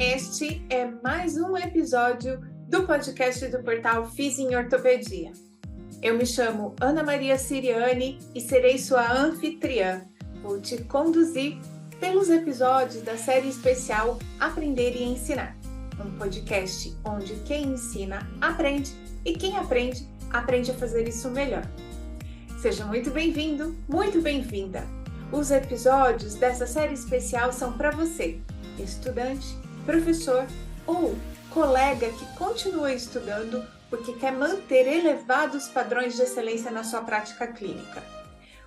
Este é mais um episódio do podcast do portal Fiz em Ortopedia. Eu me chamo Ana Maria Siriani e serei sua anfitriã. Vou te conduzir pelos episódios da série especial Aprender e Ensinar, um podcast onde quem ensina aprende e quem aprende aprende a fazer isso melhor. Seja muito bem-vindo, muito bem-vinda. Os episódios dessa série especial são para você, estudante, professor ou colega que continua estudando porque quer manter elevados padrões de excelência na sua prática clínica.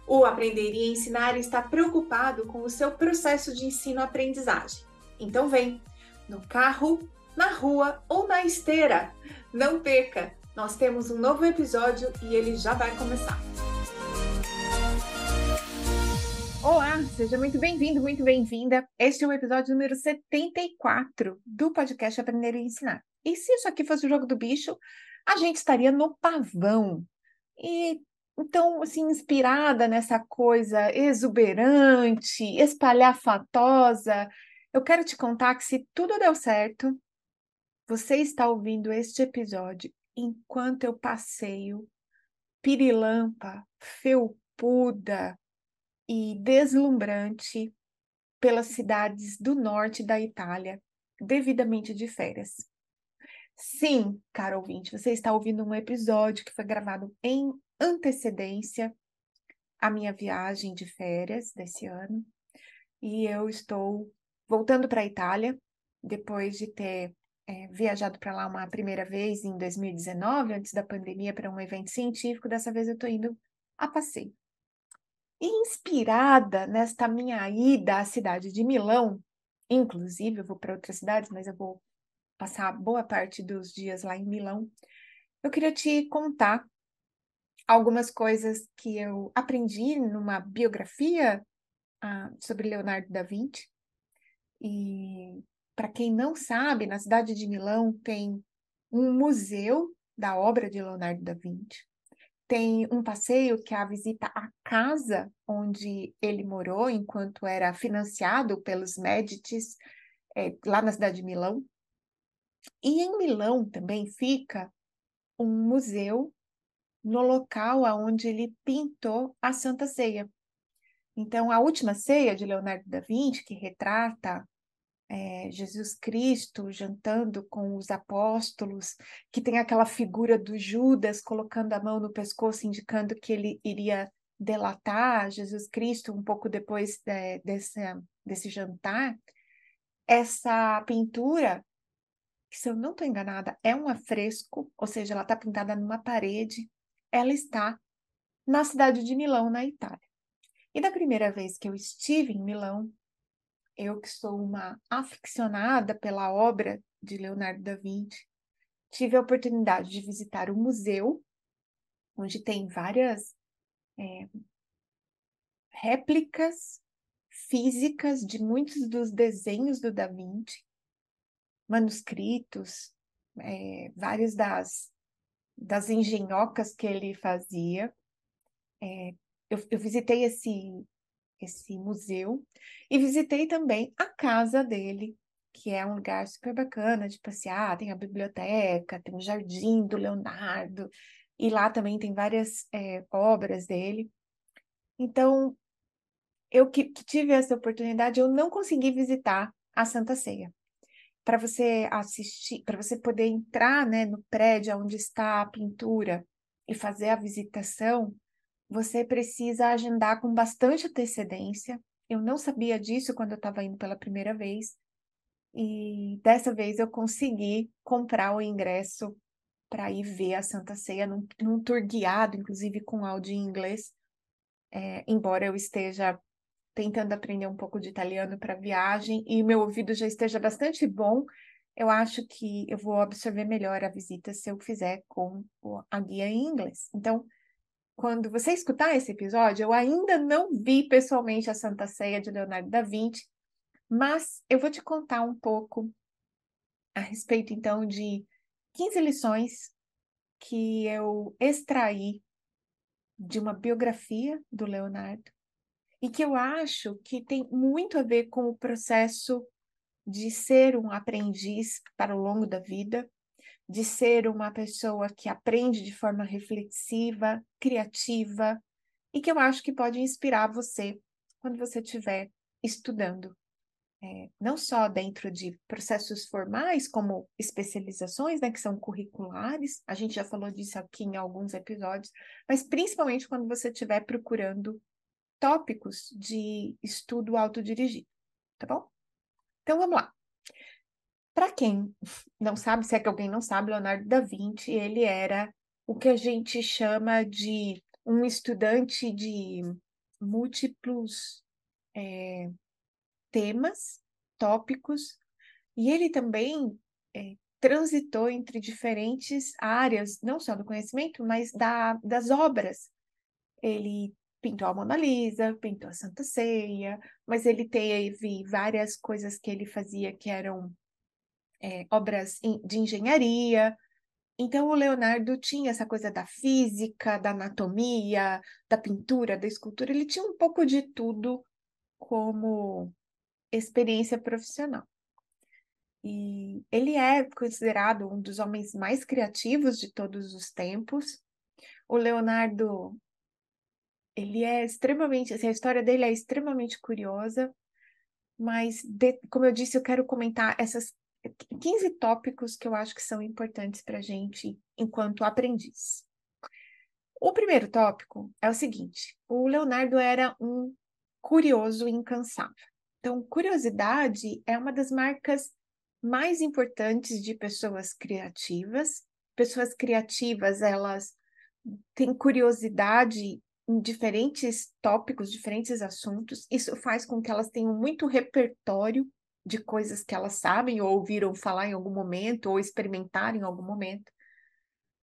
O Aprender e Ensinar está preocupado com o seu processo de ensino-aprendizagem. Então vem, no carro, na rua ou na esteira. Não perca! Nós temos um novo episódio e ele já vai começar. Olá, seja muito bem-vindo, muito bem-vinda. Este é o episódio número 74 do podcast Aprender e Ensinar. E se isso aqui fosse o jogo do bicho, a gente estaria no pavão. E então, assim, inspirada nessa coisa exuberante, espalhafatosa, eu quero te contar que se tudo deu certo, você está ouvindo este episódio enquanto eu passeio pirilampa, felpuda, e deslumbrante pelas cidades do norte da Itália, devidamente de férias. Sim, caro ouvinte, você está ouvindo um episódio que foi gravado em antecedência à minha viagem de férias desse ano. E eu estou voltando para a Itália, depois de ter é, viajado para lá uma primeira vez em 2019, antes da pandemia, para um evento científico. Dessa vez eu estou indo a passeio. Inspirada nesta minha ida à cidade de Milão, inclusive eu vou para outras cidades, mas eu vou passar boa parte dos dias lá em Milão, eu queria te contar algumas coisas que eu aprendi numa biografia ah, sobre Leonardo da Vinci. E para quem não sabe, na cidade de Milão tem um museu da obra de Leonardo da Vinci tem um passeio que é a visita à casa onde ele morou enquanto era financiado pelos Médicis, é, lá na cidade de Milão. E em Milão também fica um museu no local onde ele pintou a Santa Ceia. Então, a última ceia de Leonardo da Vinci, que retrata é, Jesus Cristo jantando com os apóstolos, que tem aquela figura do Judas colocando a mão no pescoço, indicando que ele iria delatar Jesus Cristo um pouco depois de, desse, desse jantar. Essa pintura, que se eu não estou enganada, é um afresco, ou seja, ela está pintada numa parede, ela está na cidade de Milão, na Itália. E da primeira vez que eu estive em Milão, eu que sou uma aficionada pela obra de Leonardo da Vinci, tive a oportunidade de visitar o museu, onde tem várias é, réplicas físicas de muitos dos desenhos do Da Vinci, manuscritos, é, várias das, das engenhocas que ele fazia. É, eu, eu visitei esse, esse museu e visitei também a casa dele, que é um lugar super bacana de passear. Tem a biblioteca, tem o jardim do Leonardo, e lá também tem várias é, obras dele. Então, eu que, que tive essa oportunidade, eu não consegui visitar a Santa Ceia. Para você assistir, para você poder entrar né, no prédio onde está a pintura e fazer a visitação, você precisa agendar com bastante antecedência. Eu não sabia disso quando eu estava indo pela primeira vez. E dessa vez eu consegui comprar o ingresso para ir ver a Santa Ceia num, num tour guiado, inclusive com áudio em inglês. É, embora eu esteja tentando aprender um pouco de italiano para viagem e meu ouvido já esteja bastante bom, eu acho que eu vou absorver melhor a visita se eu fizer com a guia em inglês. Então, quando você escutar esse episódio, eu ainda não vi pessoalmente a Santa Ceia de Leonardo da Vinci, mas eu vou te contar um pouco a respeito, então, de 15 lições que eu extraí de uma biografia do Leonardo e que eu acho que tem muito a ver com o processo de ser um aprendiz para o longo da vida, de ser uma pessoa que aprende de forma reflexiva, criativa, e que eu acho que pode inspirar você quando você estiver estudando. É, não só dentro de processos formais, como especializações, né, que são curriculares, a gente já falou disso aqui em alguns episódios, mas principalmente quando você estiver procurando tópicos de estudo autodirigido, tá bom? Então vamos lá. Para quem não sabe, se é que alguém não sabe, Leonardo da Vinci, ele era o que a gente chama de um estudante de múltiplos é, temas, tópicos, e ele também é, transitou entre diferentes áreas, não só do conhecimento, mas da, das obras. Ele pintou a Mona Lisa, pintou a Santa Ceia, mas ele teve várias coisas que ele fazia que eram é, obras de engenharia. Então, o Leonardo tinha essa coisa da física, da anatomia, da pintura, da escultura, ele tinha um pouco de tudo como experiência profissional. E ele é considerado um dos homens mais criativos de todos os tempos. O Leonardo ele é extremamente, assim, a história dele é extremamente curiosa, mas, de, como eu disse, eu quero comentar essas 15 tópicos que eu acho que são importantes para a gente enquanto aprendiz. O primeiro tópico é o seguinte: o Leonardo era um curioso incansável. Então, curiosidade é uma das marcas mais importantes de pessoas criativas. Pessoas criativas, elas têm curiosidade em diferentes tópicos, diferentes assuntos. Isso faz com que elas tenham muito repertório de coisas que elas sabem ou ouviram falar em algum momento ou experimentar em algum momento.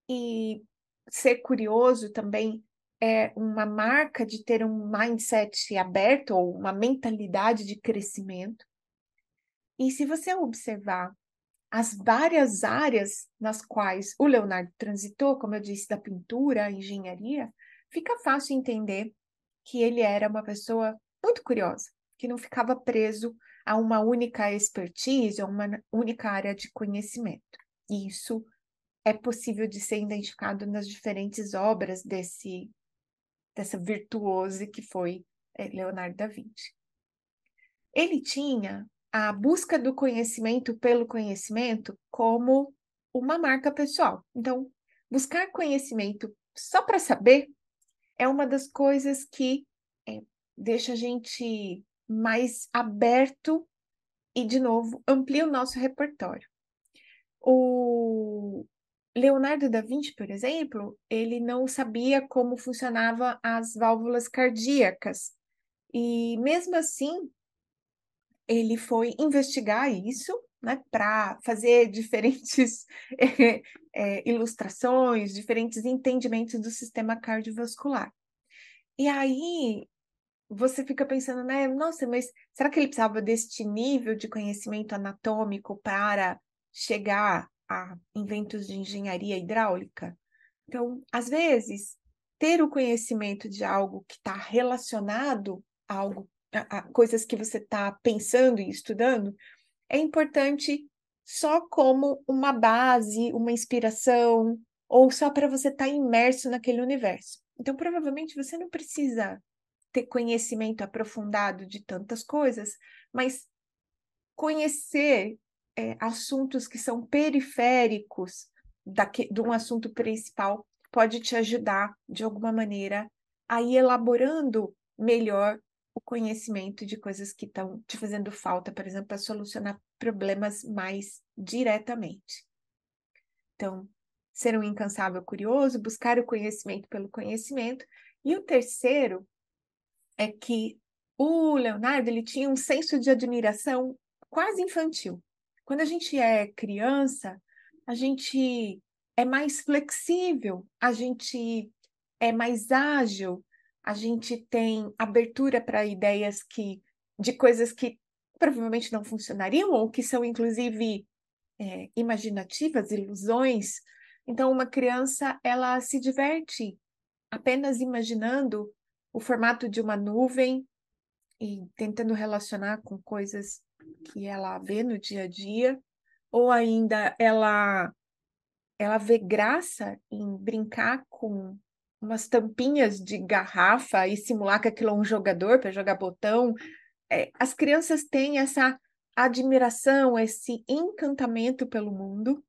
E ser curioso também é uma marca de ter um mindset aberto ou uma mentalidade de crescimento. E se você observar as várias áreas nas quais o Leonardo transitou, como eu disse, da pintura engenharia, fica fácil entender que ele era uma pessoa muito curiosa, que não ficava preso a uma única expertise, a uma única área de conhecimento. E isso é possível de ser identificado nas diferentes obras desse dessa virtuose que foi eh, Leonardo da Vinci. Ele tinha a busca do conhecimento pelo conhecimento como uma marca pessoal. Então, buscar conhecimento só para saber é uma das coisas que é, deixa a gente mais aberto e, de novo, amplia o nosso repertório. O Leonardo da Vinci, por exemplo, ele não sabia como funcionavam as válvulas cardíacas. E mesmo assim, ele foi investigar isso, né, para fazer diferentes é, é, ilustrações, diferentes entendimentos do sistema cardiovascular. E aí você fica pensando, né, nossa, mas será que ele precisava deste nível de conhecimento anatômico para chegar a inventos de engenharia hidráulica? Então, às vezes, ter o conhecimento de algo que está relacionado a algo, a, a coisas que você está pensando e estudando, é importante só como uma base, uma inspiração, ou só para você estar tá imerso naquele universo. Então, provavelmente você não precisa ter conhecimento aprofundado de tantas coisas, mas conhecer é, assuntos que são periféricos daqui, de um assunto principal pode te ajudar, de alguma maneira, a ir elaborando melhor o conhecimento de coisas que estão te fazendo falta, por exemplo, para solucionar problemas mais diretamente. Então, ser um incansável curioso, buscar o conhecimento pelo conhecimento. E o terceiro é que o Leonardo ele tinha um senso de admiração quase infantil. Quando a gente é criança, a gente é mais flexível, a gente é mais ágil, a gente tem abertura para ideias que de coisas que provavelmente não funcionariam ou que são inclusive é, imaginativas, ilusões. Então, uma criança ela se diverte apenas imaginando o formato de uma nuvem e tentando relacionar com coisas que ela vê no dia a dia, ou ainda ela ela vê graça em brincar com umas tampinhas de garrafa e simular que aquilo é um jogador para jogar botão. É, as crianças têm essa admiração, esse encantamento pelo mundo,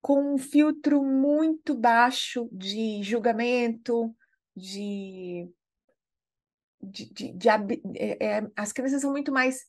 com um filtro muito baixo de julgamento, de. de, de, de é, é, as crianças são muito mais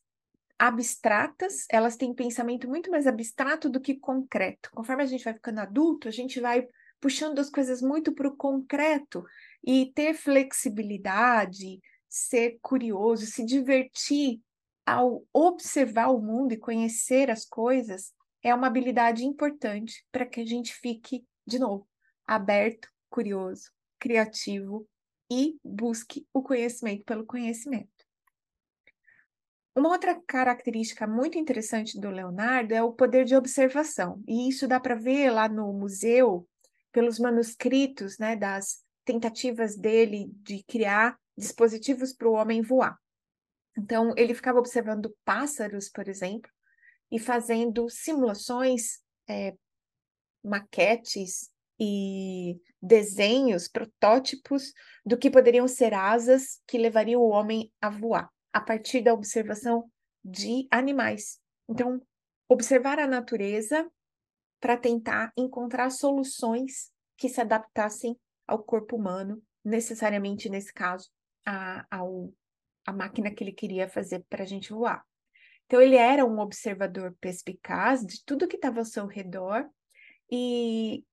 abstratas, elas têm pensamento muito mais abstrato do que concreto. Conforme a gente vai ficando adulto, a gente vai puxando as coisas muito para o concreto e ter flexibilidade, ser curioso, se divertir ao observar o mundo e conhecer as coisas é uma habilidade importante para que a gente fique, de novo, aberto, curioso, criativo e busque o conhecimento pelo conhecimento. Uma outra característica muito interessante do Leonardo é o poder de observação, e isso dá para ver lá no museu, pelos manuscritos né, das tentativas dele de criar dispositivos para o homem voar. Então, ele ficava observando pássaros, por exemplo, e fazendo simulações, é, maquetes e desenhos, protótipos do que poderiam ser asas que levariam o homem a voar, a partir da observação de animais. Então, observar a natureza para tentar encontrar soluções que se adaptassem ao corpo humano, necessariamente nesse caso, a, ao, a máquina que ele queria fazer para a gente voar. Então, ele era um observador perspicaz de tudo que estava ao seu redor, e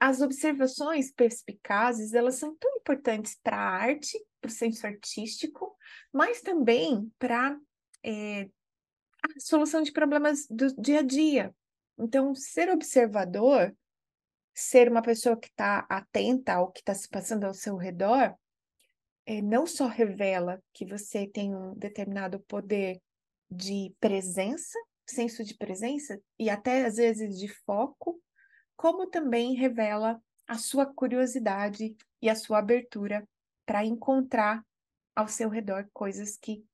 as observações perspicazes, elas são tão importantes para a arte, para o senso artístico, mas também para é, a solução de problemas do dia a dia. Então, ser observador, ser uma pessoa que está atenta ao que está se passando ao seu redor, é, não só revela que você tem um determinado poder de presença, senso de presença, e até às vezes de foco, como também revela a sua curiosidade e a sua abertura para encontrar ao seu redor coisas que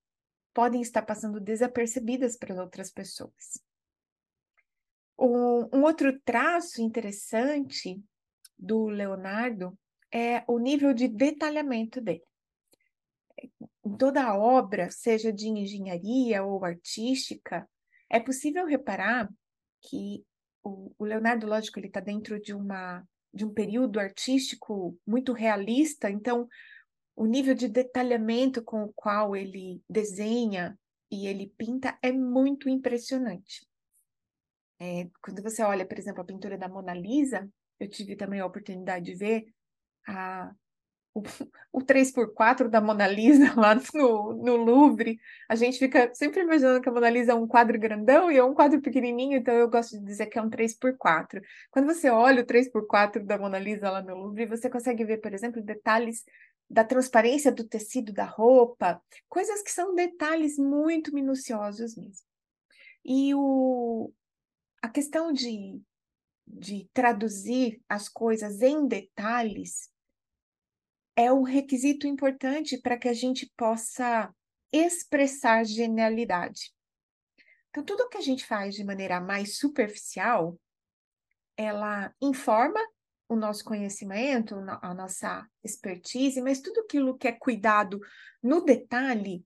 podem estar passando desapercebidas para outras pessoas. Um, um outro traço interessante do Leonardo é o nível de detalhamento dele. Em toda a obra, seja de engenharia ou artística, é possível reparar que o, Leonardo, lógico, ele está dentro de uma de um período artístico muito realista, então o nível de detalhamento com o qual ele desenha e ele pinta é muito impressionante. É, quando você olha, por exemplo, a pintura da Mona Lisa, eu tive também a oportunidade de ver a, o, o 3x4 da Mona Lisa lá no, no Louvre. A gente fica sempre imaginando que a Mona Lisa é um quadro grandão e é um quadro pequenininho, então eu gosto de dizer que é um 3x4. Quando você olha o 3x4 da Mona Lisa lá no Louvre, você consegue ver, por exemplo, detalhes da transparência do tecido da roupa, coisas que são detalhes muito minuciosos mesmo. E o, a questão de, de traduzir as coisas em detalhes é um requisito importante para que a gente possa expressar genialidade. Então, tudo que a gente faz de maneira mais superficial, ela informa o nosso conhecimento, a nossa expertise, mas tudo aquilo que é cuidado no detalhe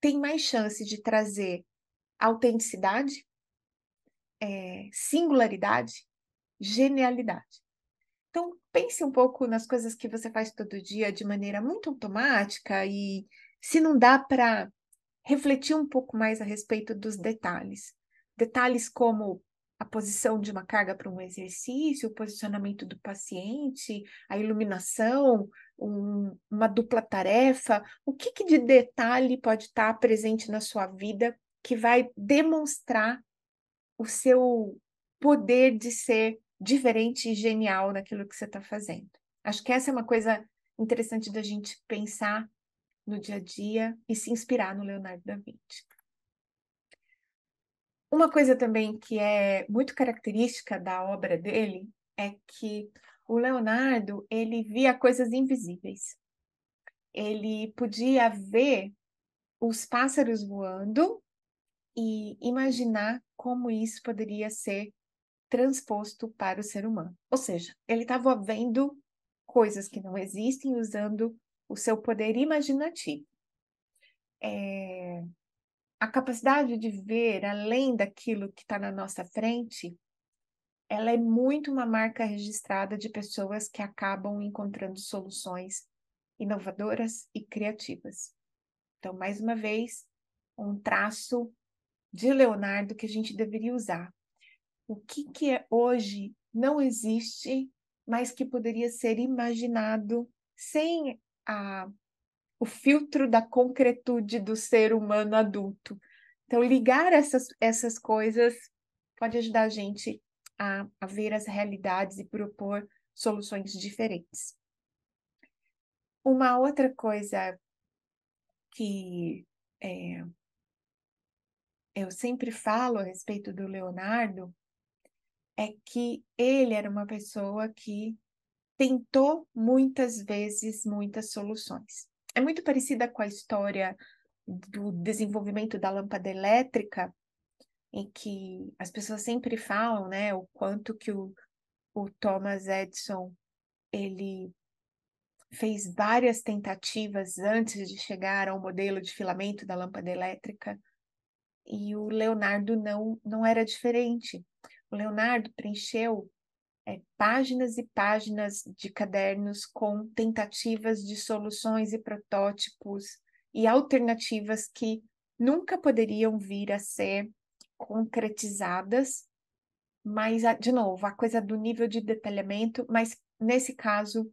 tem mais chance de trazer autenticidade, é, singularidade, genialidade. Então, pense um pouco nas coisas que você faz todo dia de maneira muito automática e se não dá para refletir um pouco mais a respeito dos detalhes. Detalhes como a posição de uma carga para um exercício, o posicionamento do paciente, a iluminação, um, uma dupla tarefa. O que, que de detalhe pode estar presente na sua vida que vai demonstrar o seu poder de ser diferente e genial naquilo que você está fazendo. Acho que essa é uma coisa interessante da gente pensar no dia a dia e se inspirar no Leonardo da Vinci. Uma coisa também que é muito característica da obra dele é que o Leonardo ele via coisas invisíveis. Ele podia ver os pássaros voando e imaginar como isso poderia ser transposto para o ser humano. Ou seja, ele estava vendo coisas que não existem usando o seu poder imaginativo. É... A capacidade de ver além daquilo que está na nossa frente, ela é muito uma marca registrada de pessoas que acabam encontrando soluções inovadoras e criativas. Então, mais uma vez, um traço de Leonardo que a gente deveria usar. O que, que é hoje não existe, mas que poderia ser imaginado sem a, o filtro da concretude do ser humano adulto. Então, ligar essas, essas coisas pode ajudar a gente a, a ver as realidades e propor soluções diferentes. Uma outra coisa que é, eu sempre falo a respeito do Leonardo é que ele era uma pessoa que tentou muitas vezes muitas soluções. É muito parecida com a história do desenvolvimento da lâmpada elétrica, em que as pessoas sempre falam, né, o quanto que o, o Thomas Edison ele fez várias tentativas antes de chegar ao modelo de filamento da lâmpada elétrica e o Leonardo não, não era diferente. O Leonardo preencheu é, páginas e páginas de cadernos com tentativas de soluções e protótipos e alternativas que nunca poderiam vir a ser concretizadas, mas, de novo, a coisa do nível de detalhamento, mas nesse caso,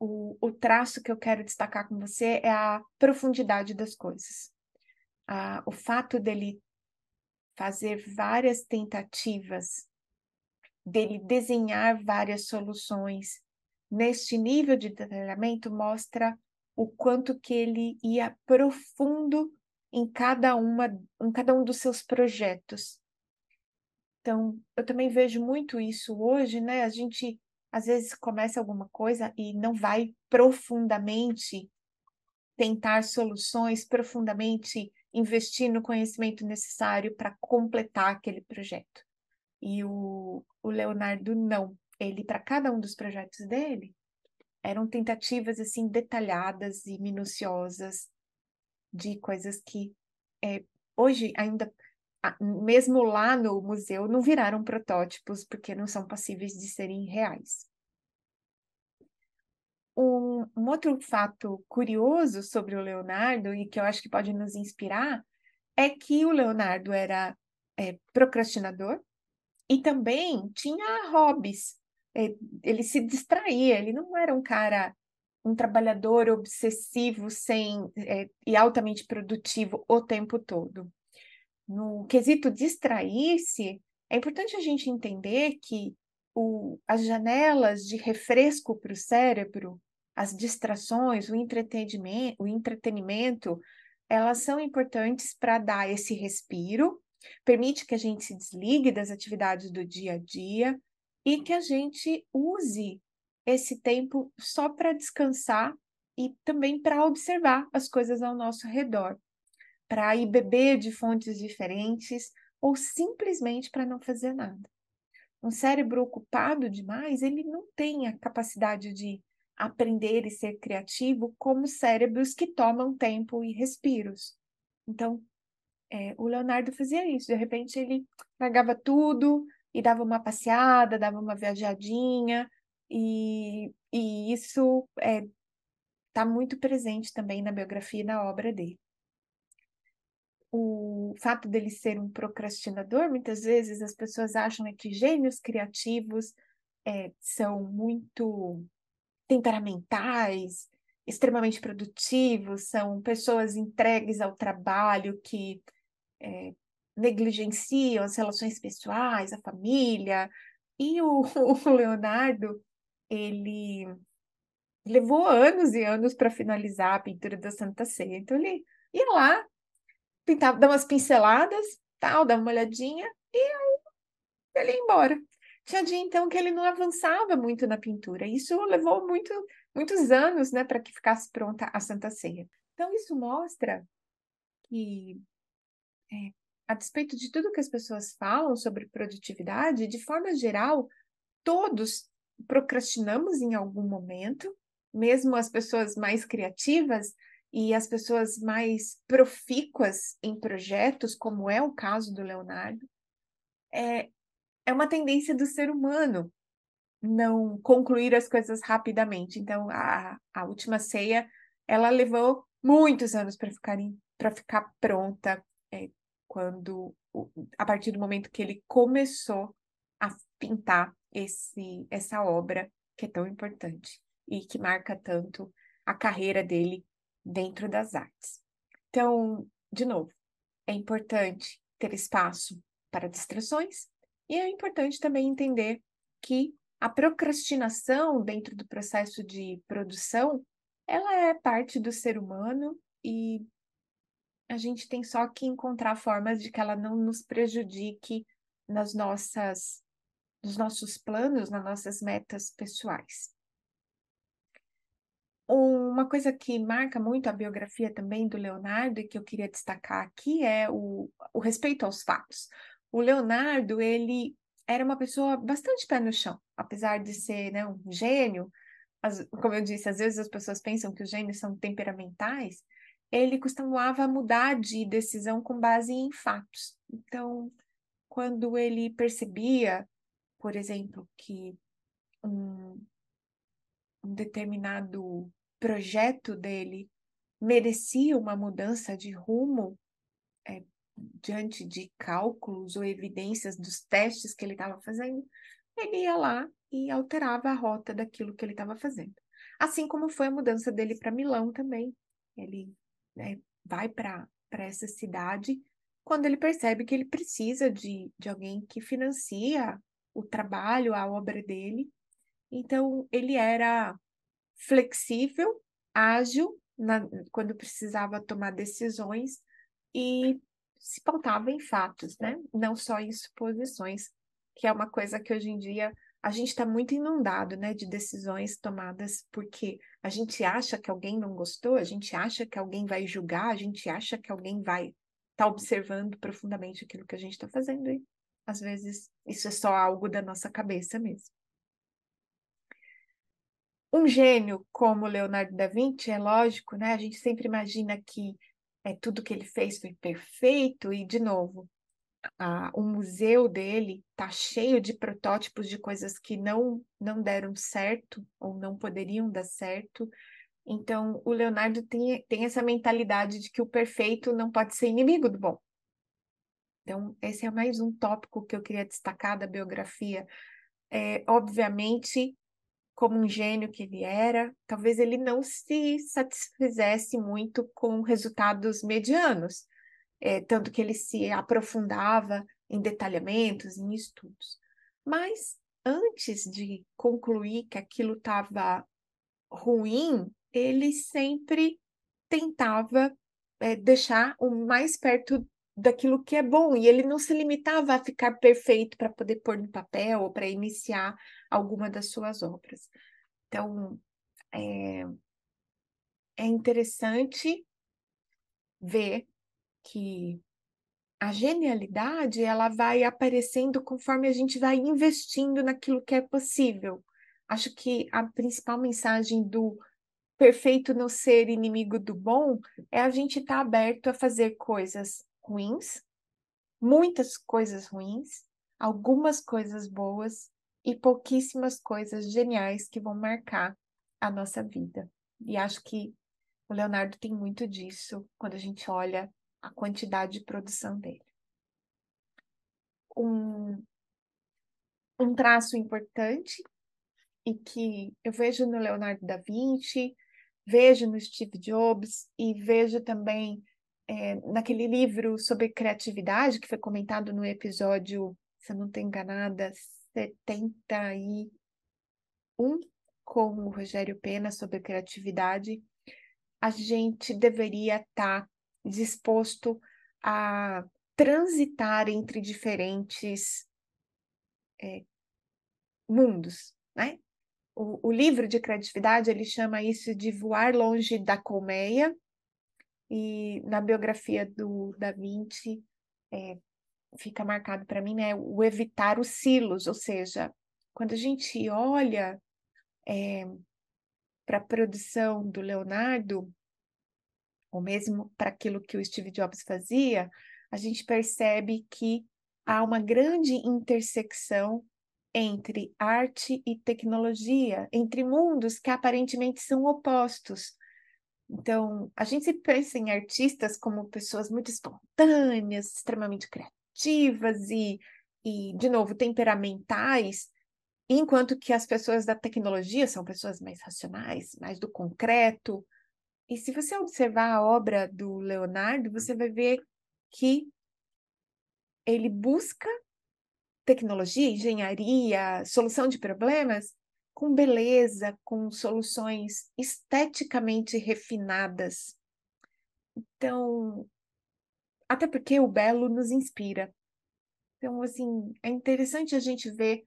o, o traço que eu quero destacar com você é a profundidade das coisas. A, o fato dele fazer várias tentativas, dele desenhar várias soluções neste nível de detalhamento mostra o quanto que ele ia profundo em cada uma, em cada um dos seus projetos. Então, eu também vejo muito isso hoje, né? A gente às vezes começa alguma coisa e não vai profundamente tentar soluções profundamente investir no conhecimento necessário para completar aquele projeto. E o, o Leonardo não. Ele, para cada um dos projetos dele, eram tentativas assim detalhadas e minuciosas de coisas que é, hoje ainda, mesmo lá no museu, não viraram protótipos porque não são passíveis de serem reais. Um, um, outro fato curioso sobre o Leonardo, e que eu acho que pode nos inspirar, é que o Leonardo era é, procrastinador e também tinha hobbies. É, ele se distraía, ele não era um cara, um trabalhador obsessivo sem é, e altamente produtivo o tempo todo. No quesito distrair-se, é importante a gente entender que o, as janelas de refresco para o cérebro, as distrações, o entretenimento, o entretenimento, elas são importantes para dar esse respiro, permite que a gente se desligue das atividades do dia a dia e que a gente use esse tempo só para descansar e também para observar as coisas ao nosso redor, para ir beber de fontes diferentes ou simplesmente para não fazer nada um cérebro ocupado demais, ele não tem a capacidade de aprender e ser criativo como cérebros que tomam tempo e respiros. Então, é, o Leonardo fazia isso. De repente, ele largava tudo e dava uma passeada, dava uma viajadinha, e, e isso está é, tá muito presente também na biografia e na obra dele o fato dele ser um procrastinador, muitas vezes as pessoas acham é que gênios criativos é, são muito temperamentais, extremamente produtivos, são pessoas entregues ao trabalho que é, negligenciam as relações pessoais, a família. E o, o Leonardo, ele levou anos e anos para finalizar a pintura da Santa Ceia. Então ele ia lá, pintava, dar umas pinceladas, tal, dar uma olhadinha, e aí ele ia embora. Tinha dia, então, que ele não avançava muito na pintura. Isso levou muito, muitos anos, né, para que ficasse pronta a Santa Ceia. Então, isso mostra que é, a despeito de tudo que as pessoas falam sobre produtividade, de forma geral, todos procrastinamos em algum momento, mesmo as pessoas mais criativas e as pessoas mais profícuas em projetos, como é o caso do Leonardo, é, é uma tendência do ser humano não concluir as coisas rapidamente. Então, a, a última ceia, ela levou muitos anos para ficar, ficar pronta, quando, a partir do momento que ele começou a pintar esse, essa obra que é tão importante e que marca tanto a carreira dele dentro das artes. Então, de novo, é importante ter espaço para distrações e é importante também entender que a procrastinação dentro do processo de produção, ela é parte do ser humano e a gente tem só que encontrar formas de que ela não nos prejudique nas nossas nos nossos planos, nas nossas metas pessoais. Uma coisa que marca muito a biografia também do Leonardo e que eu queria destacar aqui é o, o respeito aos fatos. O Leonardo, ele era uma pessoa bastante pé no chão, apesar de ser né, um gênio. As, como eu disse, às vezes as pessoas pensam que os gênios são temperamentais. Ele costumava mudar de decisão com base em fatos. Então, quando ele percebia, por exemplo, que um, um determinado projeto dele merecia uma mudança de rumo, é, diante de cálculos ou evidências dos testes que ele estava fazendo, ele ia lá e alterava a rota daquilo que ele estava fazendo. Assim como foi a mudança dele para Milão também. Ele né, vai para essa cidade quando ele percebe que ele precisa de, de alguém que financia o trabalho, a obra dele. Então, ele era flexível, ágil, na, quando precisava tomar decisões e se pautava em fatos, né? Não só em suposições, que é uma coisa que hoje em dia a gente está muito inundado, né, de decisões tomadas porque a gente acha que alguém não gostou, a gente acha que alguém vai julgar, a gente acha que alguém vai estar tá observando profundamente aquilo que a gente está fazendo e às vezes isso é só algo da nossa cabeça mesmo. Um gênio como Leonardo da Vinci, é lógico, né? A gente sempre imagina que é, tudo que ele fez foi perfeito, e, de novo, o museu dele está cheio de protótipos de coisas que não, não deram certo ou não poderiam dar certo. Então, o Leonardo tem, tem essa mentalidade de que o perfeito não pode ser inimigo do bom. Então, esse é mais um tópico que eu queria destacar da biografia. É, obviamente, como um gênio que ele era, talvez ele não se satisfizesse muito com resultados medianos, é, tanto que ele se aprofundava em detalhamentos, em estudos. Mas antes de concluir que aquilo estava ruim, ele sempre tentava é, deixar o mais perto daquilo que é bom, e ele não se limitava a ficar perfeito para poder pôr no papel ou para iniciar alguma das suas obras. Então, é, é interessante ver que a genialidade ela vai aparecendo conforme a gente vai investindo naquilo que é possível. Acho que a principal mensagem do perfeito não ser inimigo do bom é a gente estar tá aberto a fazer coisas ruins, muitas coisas ruins, algumas coisas boas e pouquíssimas coisas geniais que vão marcar a nossa vida. E acho que o Leonardo tem muito disso quando a gente olha a quantidade de produção dele. Um, um traço importante e que eu vejo no Leonardo da Vinci, vejo no Steve Jobs e vejo também é, naquele livro sobre criatividade que foi comentado no episódio, se eu não estou enganada, 71 com o Rogério Pena sobre criatividade, a gente deveria estar tá disposto a transitar entre diferentes é, mundos, né? O, o, livro de criatividade ele chama isso de voar longe da colmeia e na biografia do Da Vinci é, fica marcado para mim, né? O evitar os silos, ou seja, quando a gente olha é, para a produção do Leonardo, ou mesmo para aquilo que o Steve Jobs fazia, a gente percebe que há uma grande intersecção entre arte e tecnologia, entre mundos que aparentemente são opostos. Então, a gente pensa em artistas como pessoas muito espontâneas, extremamente criativas e, e de novo, temperamentais, enquanto que as pessoas da tecnologia são pessoas mais racionais, mais do concreto. E se você observar a obra do Leonardo, você vai ver que ele busca tecnologia, engenharia, solução de problemas com beleza, com soluções esteticamente refinadas. Então, até porque o belo nos inspira. Então, assim, é interessante a gente ver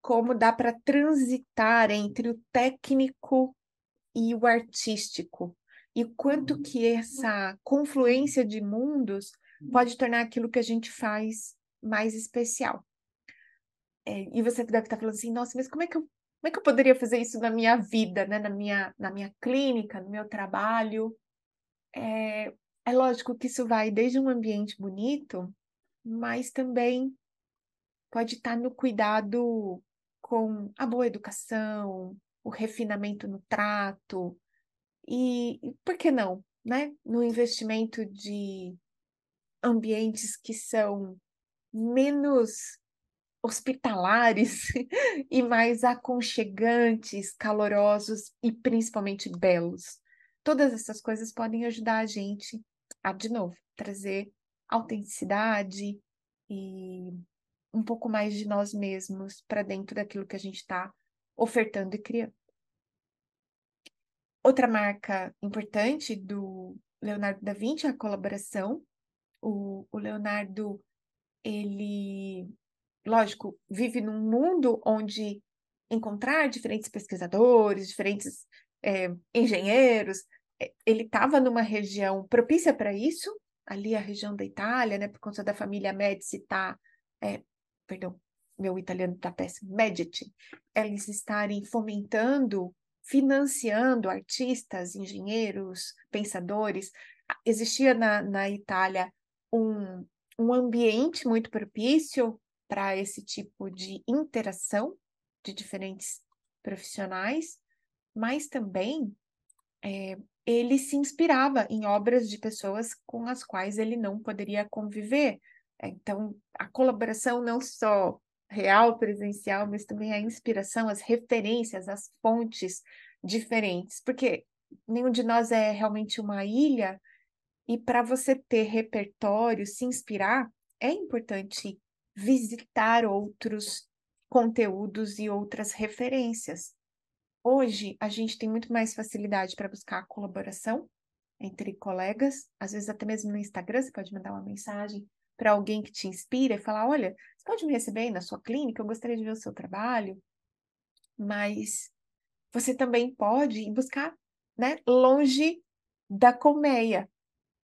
como dá para transitar entre o técnico e o artístico, e quanto que essa confluência de mundos pode tornar aquilo que a gente faz mais especial. É, e você deve estar falando assim, nossa, mas como é que eu, como é que eu poderia fazer isso na minha vida, né? na, minha, na minha clínica, no meu trabalho? É, é lógico que isso vai desde um ambiente bonito, mas também pode estar no cuidado com a boa educação, o refinamento no trato, e, por que não, né? No investimento de ambientes que são menos hospitalares e mais aconchegantes, calorosos e principalmente belos. Todas essas coisas podem ajudar a gente a, de novo, trazer autenticidade e um pouco mais de nós mesmos para dentro daquilo que a gente está ofertando e criando. Outra marca importante do Leonardo da Vinci é a colaboração. O, o Leonardo, ele lógico, vive num mundo onde encontrar diferentes pesquisadores, diferentes é, engenheiros, é, ele estava numa região propícia para isso, ali a região da Itália, né, por conta da família Medici tá, é, perdão, meu italiano está péssimo, Medici, eles estarem fomentando, financiando artistas, engenheiros, pensadores. Existia na, na Itália um, um ambiente muito propício para esse tipo de interação de diferentes profissionais, mas também é, ele se inspirava em obras de pessoas com as quais ele não poderia conviver. Então, a colaboração não só real, presencial, mas também a inspiração, as referências, as fontes diferentes, porque nenhum de nós é realmente uma ilha, e para você ter repertório, se inspirar, é importante visitar outros conteúdos e outras referências. Hoje, a gente tem muito mais facilidade para buscar colaboração entre colegas, às vezes até mesmo no Instagram, você pode mandar uma mensagem para alguém que te inspira e falar: olha, você pode me receber aí na sua clínica, eu gostaria de ver o seu trabalho. Mas você também pode buscar né, longe da colmeia.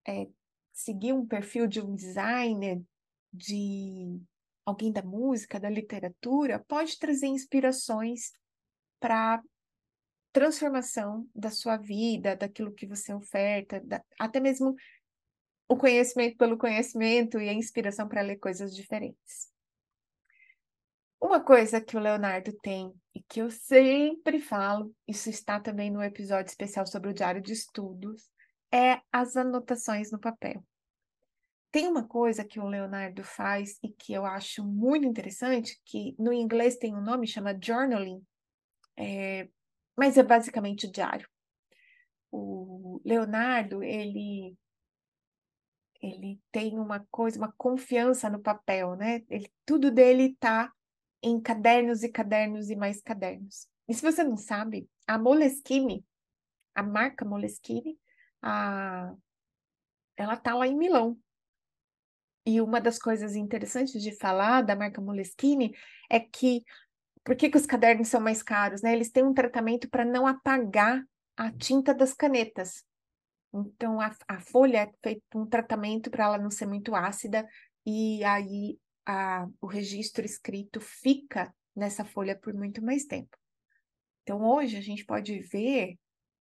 É, seguir um perfil de um designer, de alguém da música, da literatura, pode trazer inspirações para transformação da sua vida, daquilo que você oferta, da, até mesmo o conhecimento pelo conhecimento e a inspiração para ler coisas diferentes. Uma coisa que o Leonardo tem e que eu sempre falo, isso está também no episódio especial sobre o diário de estudos, é as anotações no papel. Tem uma coisa que o Leonardo faz e que eu acho muito interessante, que no inglês tem um nome, chama journaling, é, mas é basicamente diário. O Leonardo, ele ele tem uma coisa, uma confiança no papel, né? Ele, tudo dele está em cadernos e cadernos e mais cadernos. E se você não sabe, a Moleskine, a marca Moleskine, a, ela tá lá em Milão. E uma das coisas interessantes de falar da marca Moleskine é que por que, que os cadernos são mais caros? Né? Eles têm um tratamento para não apagar a tinta das canetas. Então, a, a folha é feito um tratamento para ela não ser muito ácida e aí a, o registro escrito fica nessa folha por muito mais tempo. Então, hoje a gente pode ver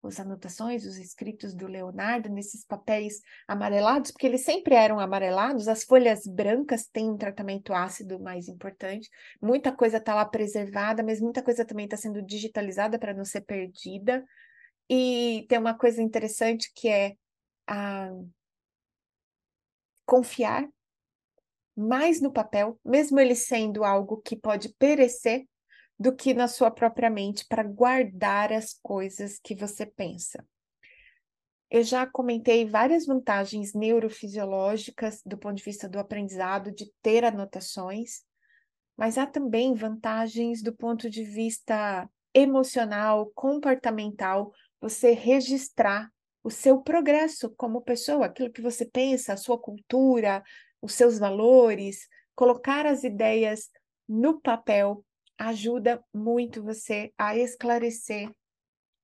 as anotações, os escritos do Leonardo nesses papéis amarelados, porque eles sempre eram amarelados, as folhas brancas têm um tratamento ácido mais importante, muita coisa está lá preservada, mas muita coisa também está sendo digitalizada para não ser perdida. E tem uma coisa interessante que é a confiar mais no papel, mesmo ele sendo algo que pode perecer, do que na sua própria mente para guardar as coisas que você pensa. Eu já comentei várias vantagens neurofisiológicas do ponto de vista do aprendizado de ter anotações, mas há também vantagens do ponto de vista emocional, comportamental, você registrar o seu progresso como pessoa, aquilo que você pensa, a sua cultura, os seus valores, colocar as ideias no papel ajuda muito você a esclarecer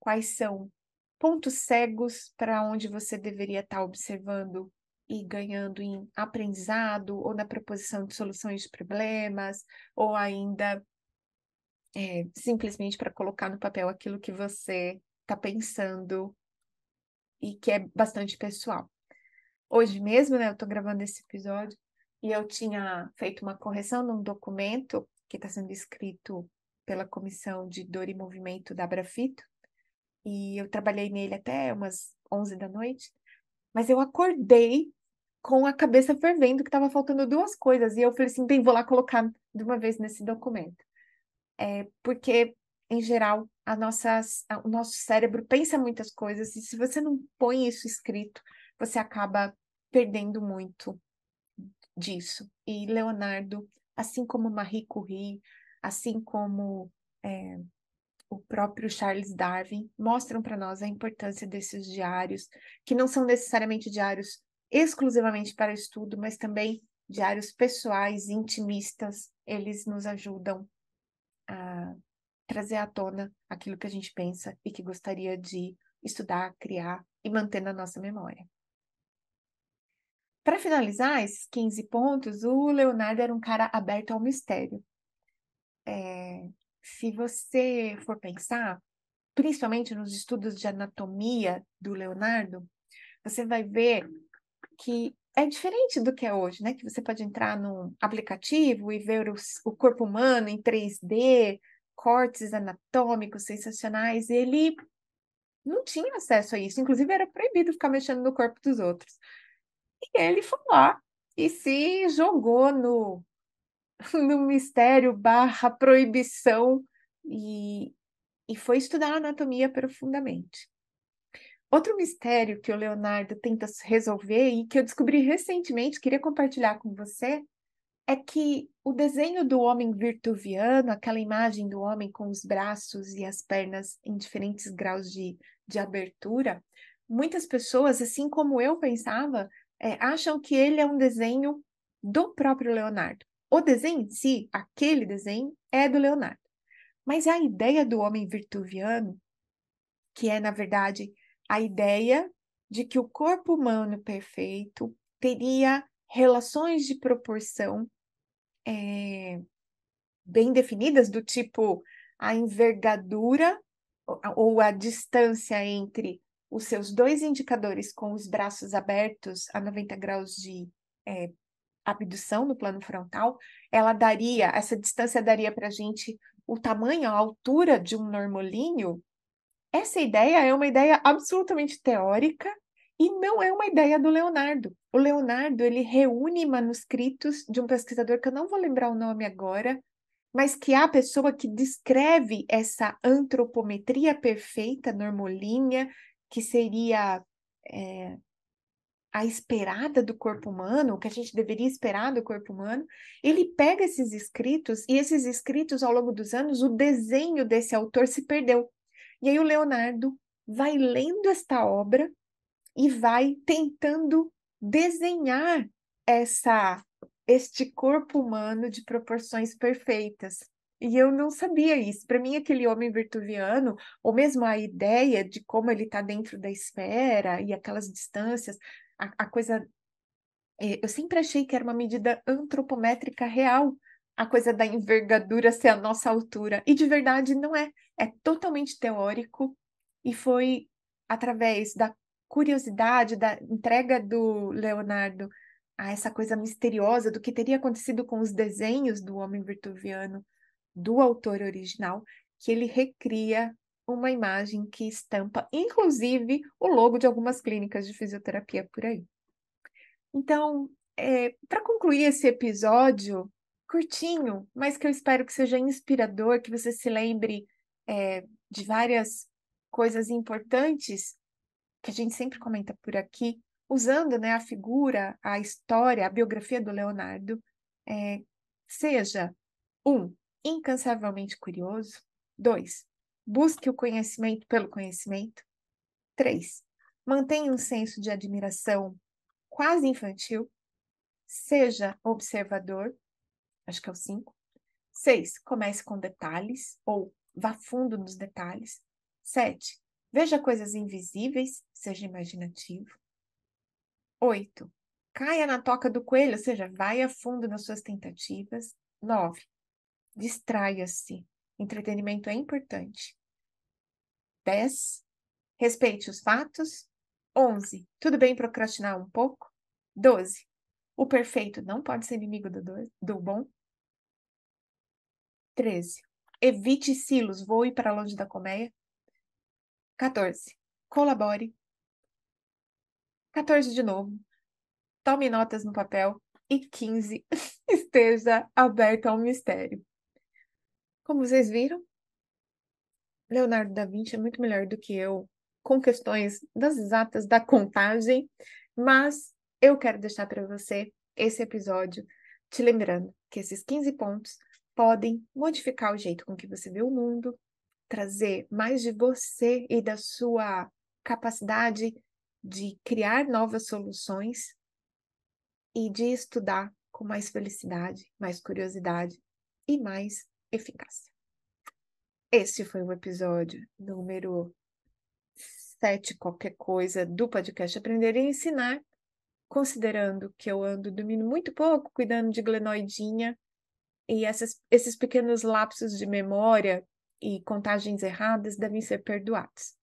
quais são pontos cegos para onde você deveria estar tá observando e ganhando em aprendizado ou na proposição de soluções de problemas, ou ainda é, simplesmente para colocar no papel aquilo que você está pensando e que é bastante pessoal. Hoje mesmo, né, eu estou gravando esse episódio e eu tinha feito uma correção num documento que está sendo escrito pela Comissão de Dor e Movimento da Abrafito, e eu trabalhei nele até umas 11 da noite, mas eu acordei com a cabeça fervendo que estava faltando duas coisas, e eu falei assim, bem, vou lá colocar de uma vez nesse documento. É, porque, em geral, a nossa, o nosso cérebro pensa muitas coisas, e se você não põe isso escrito, você acaba perdendo muito disso. E Leonardo assim como Marie Curie, assim como é, o próprio Charles Darwin, mostram para nós a importância desses diários, que não são necessariamente diários exclusivamente para estudo, mas também diários pessoais, intimistas, eles nos ajudam a trazer à tona aquilo que a gente pensa e que gostaria de estudar, criar e manter na nossa memória. Para finalizar esses 15 pontos, o Leonardo era um cara aberto ao mistério. É, se você for pensar, principalmente nos estudos de anatomia do Leonardo, você vai ver que é diferente do que é hoje, né? Que você pode entrar num aplicativo e ver o, o corpo humano em 3D, cortes anatômicos sensacionais. Ele não tinha acesso a isso, inclusive era proibido ficar mexendo no corpo dos outros. E ele foi lá e se jogou no, no mistério barra proibição e, e foi estudar anatomia profundamente. Outro mistério que o Leonardo tenta resolver e que eu descobri recentemente, queria compartilhar com você, é que o desenho do homem virtuviano, aquela imagem do homem com os braços e as pernas em diferentes graus de, de abertura, muitas pessoas, assim como eu pensava, é, acham que ele é um desenho do próprio Leonardo. O desenho em si, aquele desenho, é do Leonardo. Mas a ideia do homem virtuviano, que é, na verdade, a ideia de que o corpo humano perfeito teria relações de proporção é, bem definidas, do tipo a envergadura ou a distância entre os seus dois indicadores com os braços abertos a 90 graus de é, abdução no plano frontal, ela daria, essa distância daria para a gente o tamanho, a altura de um normolinho. Essa ideia é uma ideia absolutamente teórica e não é uma ideia do Leonardo. O Leonardo ele reúne manuscritos de um pesquisador que eu não vou lembrar o nome agora, mas que há a pessoa que descreve essa antropometria perfeita, normolinha, que seria é, a esperada do corpo humano, o que a gente deveria esperar do corpo humano, ele pega esses escritos e esses escritos ao longo dos anos, o desenho desse autor se perdeu. E aí o Leonardo vai lendo esta obra e vai tentando desenhar essa este corpo humano de proporções perfeitas. E eu não sabia isso. Para mim, aquele homem virtuviano, ou mesmo a ideia de como ele está dentro da esfera e aquelas distâncias, a, a coisa É, eu sempre achei que era uma medida antropométrica real, a coisa da envergadura ser a nossa altura. E de verdade não é. É totalmente teórico e foi através da curiosidade, da entrega do Leonardo a essa coisa misteriosa do que teria acontecido com os desenhos do homem virtuviano do autor original, que ele recria uma imagem que estampa, inclusive, o logo de algumas clínicas de fisioterapia por aí. Então, é, para concluir esse episódio, curtinho, mas que eu espero que seja inspirador, que você se lembre é, de várias coisas importantes que a gente sempre comenta por aqui, usando né, a figura, a história, a biografia do Leonardo, é, seja um, incansavelmente curioso, dois, busque o conhecimento pelo conhecimento, três, mantenha um senso de admiração quase infantil, seja observador, acho que é o cinco, seis, comece com detalhes ou vá fundo nos detalhes, sete, veja coisas invisíveis, seja imaginativo, 8. Caia na toca do coelho, ou seja, vai a fundo nas suas tentativas. 9. Distraia-se. Entretenimento é importante. 10. Respeite os fatos. 11. Tudo bem procrastinar um pouco. 12. O perfeito não pode ser inimigo do, do bom. 13. Evite silos, voe para longe da colmeia. 14. Colabore 14 de novo. Tome notas no papel. E 15. Esteja aberto ao mistério. Como vocês viram, Leonardo da Vinci é muito melhor do que eu com questões das exatas da contagem, mas eu quero deixar para você esse episódio te lembrando que esses 15 pontos podem modificar o jeito com que você vê o mundo, trazer mais de você e da sua capacidade de criar novas soluções e de estudar com mais felicidade, mais curiosidade e mais eficácia. Este foi o episódio número 7, qualquer coisa, do podcast Aprender e Ensinar, considerando que eu ando dormindo muito pouco, cuidando de glenoidinha, e essas, esses pequenos lapsos de memória e contagens erradas devem ser perdoados.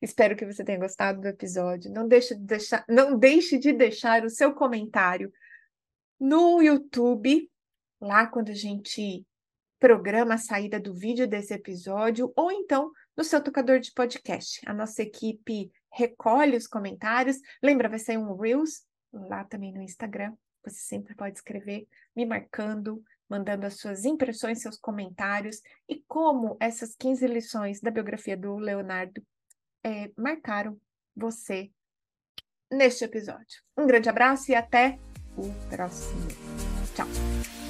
Espero que você tenha gostado do episódio. Não deixe de deixar, não deixe de deixar o seu comentário no YouTube, lá quando a gente programa a saída do vídeo desse episódio, ou então no seu tocador de podcast. A nossa equipe recolhe os comentários. Lembra, vai sair um Reels lá também no Instagram. Você sempre pode escrever, me marcando, mandando as suas impressões, seus comentários e como essas 15 lições da biografia do Leonardo é, marcaram você neste episódio. Um grande abraço e até o próximo. Tchau!